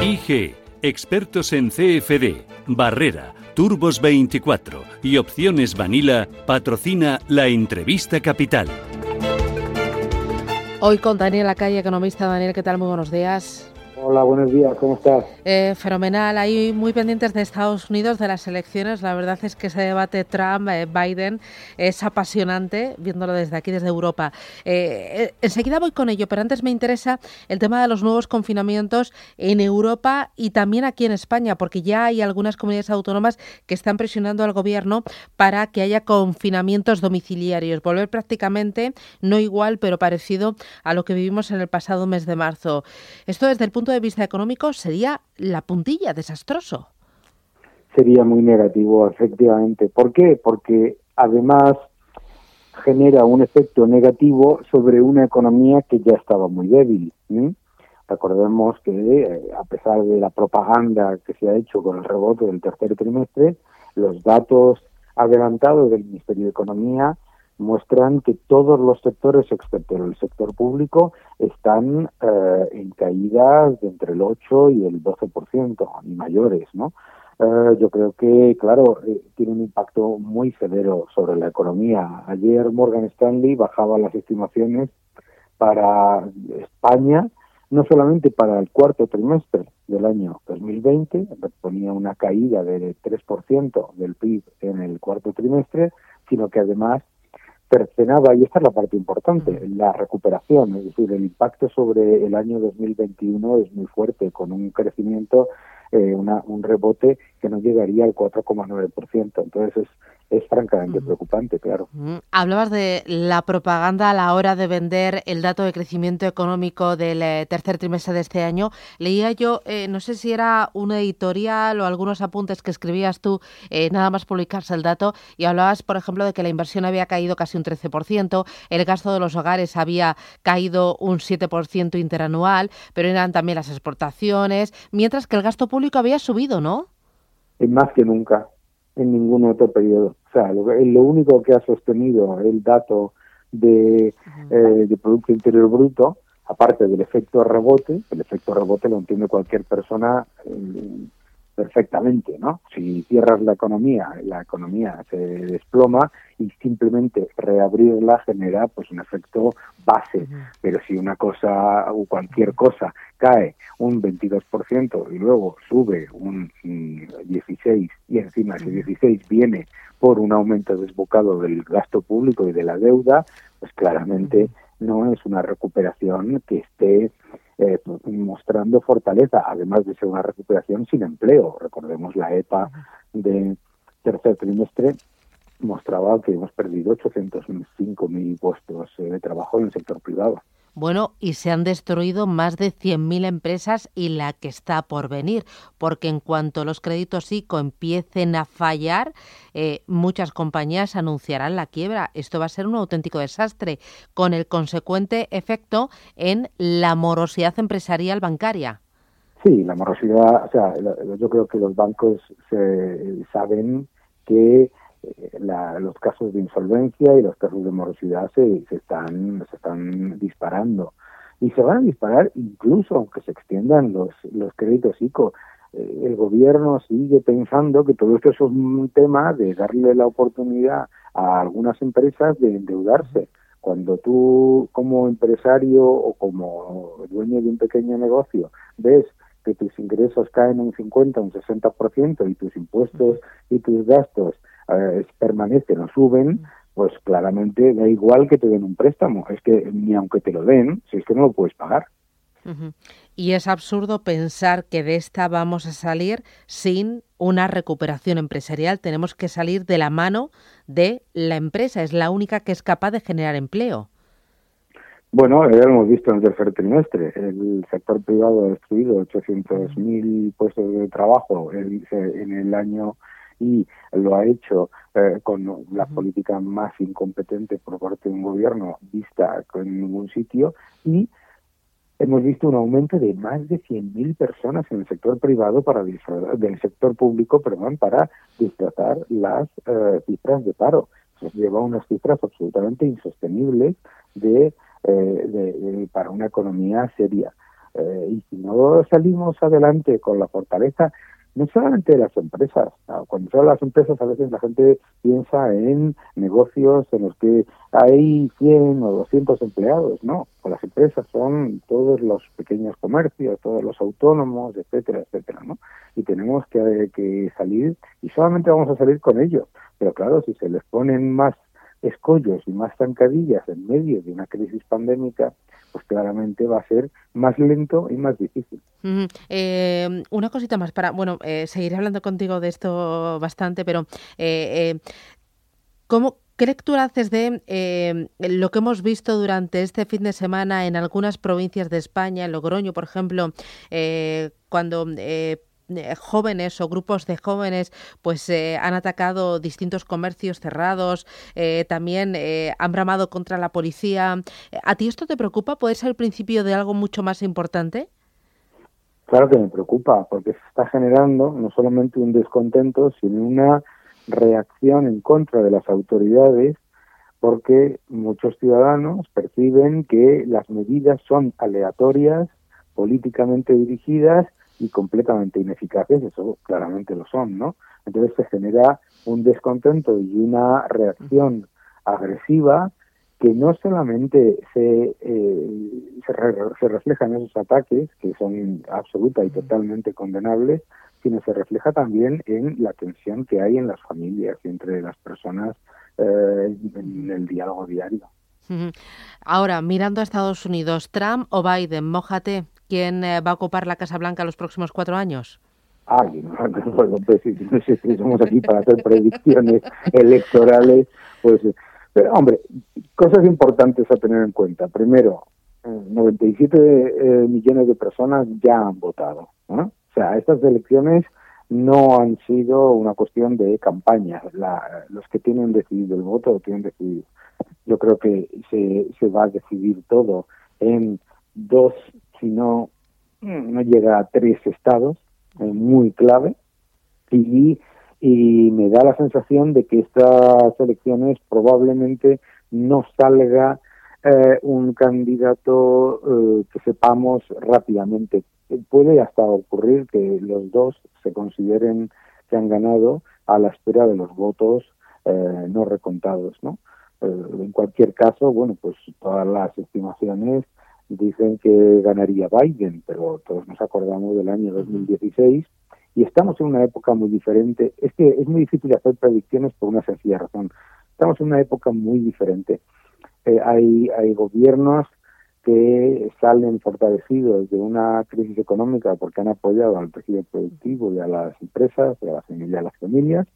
IG, expertos en CFD, Barrera, Turbos 24 y Opciones Vanilla, patrocina la entrevista capital. Hoy con Daniel Calle, economista. Daniel, ¿qué tal? Muy buenos días. Hola, buenos días, ¿cómo estás? Eh, fenomenal, ahí muy pendientes de Estados Unidos, de las elecciones. La verdad es que ese debate Trump-Biden es apasionante, viéndolo desde aquí, desde Europa. Eh, eh, enseguida voy con ello, pero antes me interesa el tema de los nuevos confinamientos en Europa y también aquí en España, porque ya hay algunas comunidades autónomas que están presionando al gobierno para que haya confinamientos domiciliarios, volver prácticamente, no igual, pero parecido a lo que vivimos en el pasado mes de marzo. Esto desde el punto de vista económico sería la puntilla, desastroso. Sería muy negativo, efectivamente. ¿Por qué? Porque además genera un efecto negativo sobre una economía que ya estaba muy débil. Recordemos que eh, a pesar de la propaganda que se ha hecho con el rebote del tercer trimestre, los datos adelantados del Ministerio de Economía muestran que todos los sectores, excepto el sector público, están eh, en caídas de entre el 8 y el 12%, y mayores, ¿no? Eh, yo creo que, claro, eh, tiene un impacto muy severo sobre la economía. Ayer Morgan Stanley bajaba las estimaciones para España, no solamente para el cuarto trimestre del año 2020, ponía una caída de 3% del PIB en el cuarto trimestre, sino que además cercenaba, y esta es la parte importante, la recuperación, es decir, el impacto sobre el año 2021 es muy fuerte, con un crecimiento, eh, una, un rebote que no llegaría al 4,9%. Entonces es es francamente preocupante, claro. Hablabas de la propaganda a la hora de vender el dato de crecimiento económico del eh, tercer trimestre de este año. Leía yo, eh, no sé si era una editorial o algunos apuntes que escribías tú, eh, nada más publicarse el dato, y hablabas, por ejemplo, de que la inversión había caído casi un 13%, el gasto de los hogares había caído un 7% interanual, pero eran también las exportaciones, mientras que el gasto público había subido, ¿no? más que nunca en ningún otro periodo. O sea, lo, lo único que ha sostenido el dato de, eh, de Producto Interior Bruto, aparte del efecto rebote, el efecto rebote lo entiende cualquier persona eh, perfectamente, ¿no? Si cierras la economía, la economía se desploma y simplemente reabrirla genera pues un efecto base, pero si una cosa o cualquier cosa cae un 22% y luego sube un 16 y encima ese 16 viene por un aumento desbocado del gasto público y de la deuda, pues claramente no es una recuperación que esté eh, mostrando fortaleza, además de ser una recuperación sin empleo. Recordemos la EPA de tercer trimestre mostraba que hemos perdido 805.000 puestos eh, de trabajo en el sector privado. Bueno, y se han destruido más de 100.000 empresas y la que está por venir, porque en cuanto los créditos ICO empiecen a fallar, eh, muchas compañías anunciarán la quiebra. Esto va a ser un auténtico desastre, con el consecuente efecto en la morosidad empresarial bancaria. Sí, la morosidad, o sea, yo creo que los bancos se, saben que eh, los casos de insolvencia y los casos de morosidad se, se, están, se están disparando. Y se van a disparar incluso aunque se extiendan los, los créditos ICO. Eh, el gobierno sigue pensando que todo esto es un tema de darle la oportunidad a algunas empresas de endeudarse. Cuando tú como empresario o como dueño de un pequeño negocio ves que tus ingresos caen un 50, un 60% y tus impuestos y tus gastos eh, permanecen o suben, pues claramente da igual que te den un préstamo. Es que ni aunque te lo den, si es que no lo puedes pagar. Y es absurdo pensar que de esta vamos a salir sin una recuperación empresarial. Tenemos que salir de la mano de la empresa. Es la única que es capaz de generar empleo. Bueno, ya lo hemos visto en el tercer trimestre. El sector privado ha destruido 800.000 puestos de trabajo en el año y lo ha hecho eh, con la política más incompetente por parte de un gobierno vista en ningún sitio y hemos visto un aumento de más de 100.000 personas en el sector privado para del sector público, perdón, para disfrazar las eh, cifras de paro. Se lleva unas cifras absolutamente insostenibles de, eh, de, para una economía seria. Eh, y si no salimos adelante con la fortaleza, no solamente de las empresas, cuando se habla de las empresas a veces la gente piensa en negocios en los que hay 100 o 200 empleados, no, pues las empresas son todos los pequeños comercios, todos los autónomos, etcétera, etcétera, ¿no? Y tenemos que, que salir, y solamente vamos a salir con ellos, pero claro, si se les ponen más escollos y más zancadillas en medio de una crisis pandémica, pues claramente va a ser más lento y más difícil. Eh, una cosita más para, bueno, eh, seguiré hablando contigo de esto bastante, pero eh, ¿cómo, ¿Qué lectura haces de lo que hemos visto durante este fin de semana en algunas provincias de España, en Logroño, por ejemplo, cuando eh, jóvenes o grupos de jóvenes pues eh, han atacado distintos comercios cerrados, eh, también han bramado contra la policía. ¿A ti esto te preocupa? ¿Puede ser el principio de algo mucho más importante? Claro que me preocupa, porque se está generando no solamente un descontento, sino una reacción en contra de las autoridades, porque muchos ciudadanos perciben que las medidas son aleatorias, políticamente dirigidas y completamente ineficaces, eso claramente lo son, ¿no? Entonces se genera un descontento y una reacción agresiva que no solamente se, eh, se, refleja en esos ataques, que son absoluta y totalmente condenables, sino se refleja también en la tensión que hay en las familias y entre las personas eh, en el diálogo diario. Ahora, mirando a Estados Unidos, Trump o Biden, mójate, ¿Quién eh, va a ocupar la Casa Blanca los próximos cuatro años? Ay, no, pues, no, sé si somos aquí para hacer predicciones electorales, pues, pero hombre, cosas importantes a tener en cuenta. Primero, 97 eh, millones de personas ya han votado. O sea, estas elecciones no han sido una cuestión de campaña. los que tienen decidido el voto lo tienen decidido. Yo creo que se, se va a decidir todo en dos si no, llega a tres estados, muy clave, y, y me da la sensación de que estas elecciones probablemente no salga eh, un candidato eh, que sepamos rápidamente. Puede hasta ocurrir que los dos se consideren que han ganado a la espera de los votos eh, no recontados, ¿no? en cualquier caso, bueno, pues todas las estimaciones dicen que ganaría Biden, pero todos nos acordamos del año 2016 y estamos en una época muy diferente. Es que es muy difícil hacer predicciones por una sencilla razón. Estamos en una época muy diferente. Eh, hay, hay gobiernos que salen fortalecidos de una crisis económica porque han apoyado al tejido productivo y a las empresas y a las, a las familias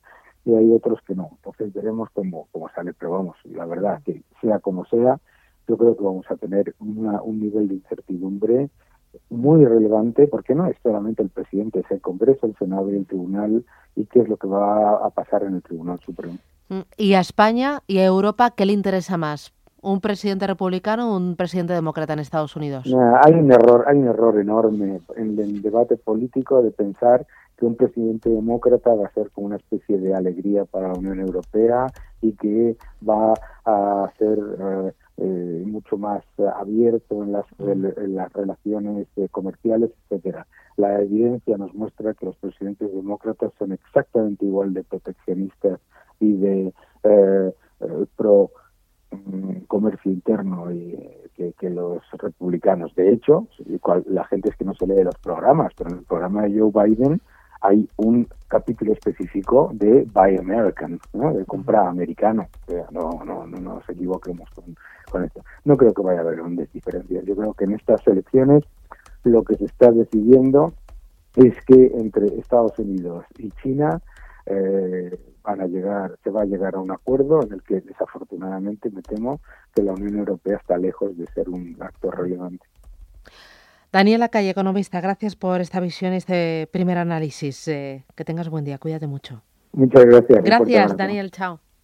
y hay otros que no. Entonces veremos cómo, cómo sale, pero vamos, la verdad que sea como sea, yo creo que vamos a tener un nivel de incertidumbre muy relevante, porque no es solamente el presidente, es el Congreso, el Senado y el Tribunal, y qué es lo que va a pasar en el Tribunal Supremo. Mm, ¿Y a España y a Europa qué le interesa más? ¿Un presidente republicano o un presidente demócrata en Estados Unidos? hay un error, hay un error enorme en el debate político de pensar que un presidente demócrata va a ser como una especie de alegría para la Unión Europea y que va a ser eh, eh, mucho más abierto en las, en las relaciones eh, comerciales, etcétera. La evidencia nos muestra que los presidentes demócratas son exactamente igual de proteccionistas y de eh, pro mm, comercio interno y, que, que, los republicanos. De hecho, la gente es que no se lee los programas, pero en el programa de Joe Biden hay un capítulo específico de Buy American, ¿no? de compra americano. no, no, no nos equivoquemos con, con esto. No creo que vaya a haber grandes diferencias. Yo creo que en estas elecciones lo que se está decidiendo es que entre Estados Unidos y China eh, van a llegar, se va a llegar a un acuerdo en el que desafortunadamente me temo que la Unión Europea está lejos de ser un actor relevante. Daniela Calle, economista, gracias por esta visión, este primer análisis. Eh, que tengas buen día, cuídate mucho. Muchas gracias. Gracias, Daniel, chao.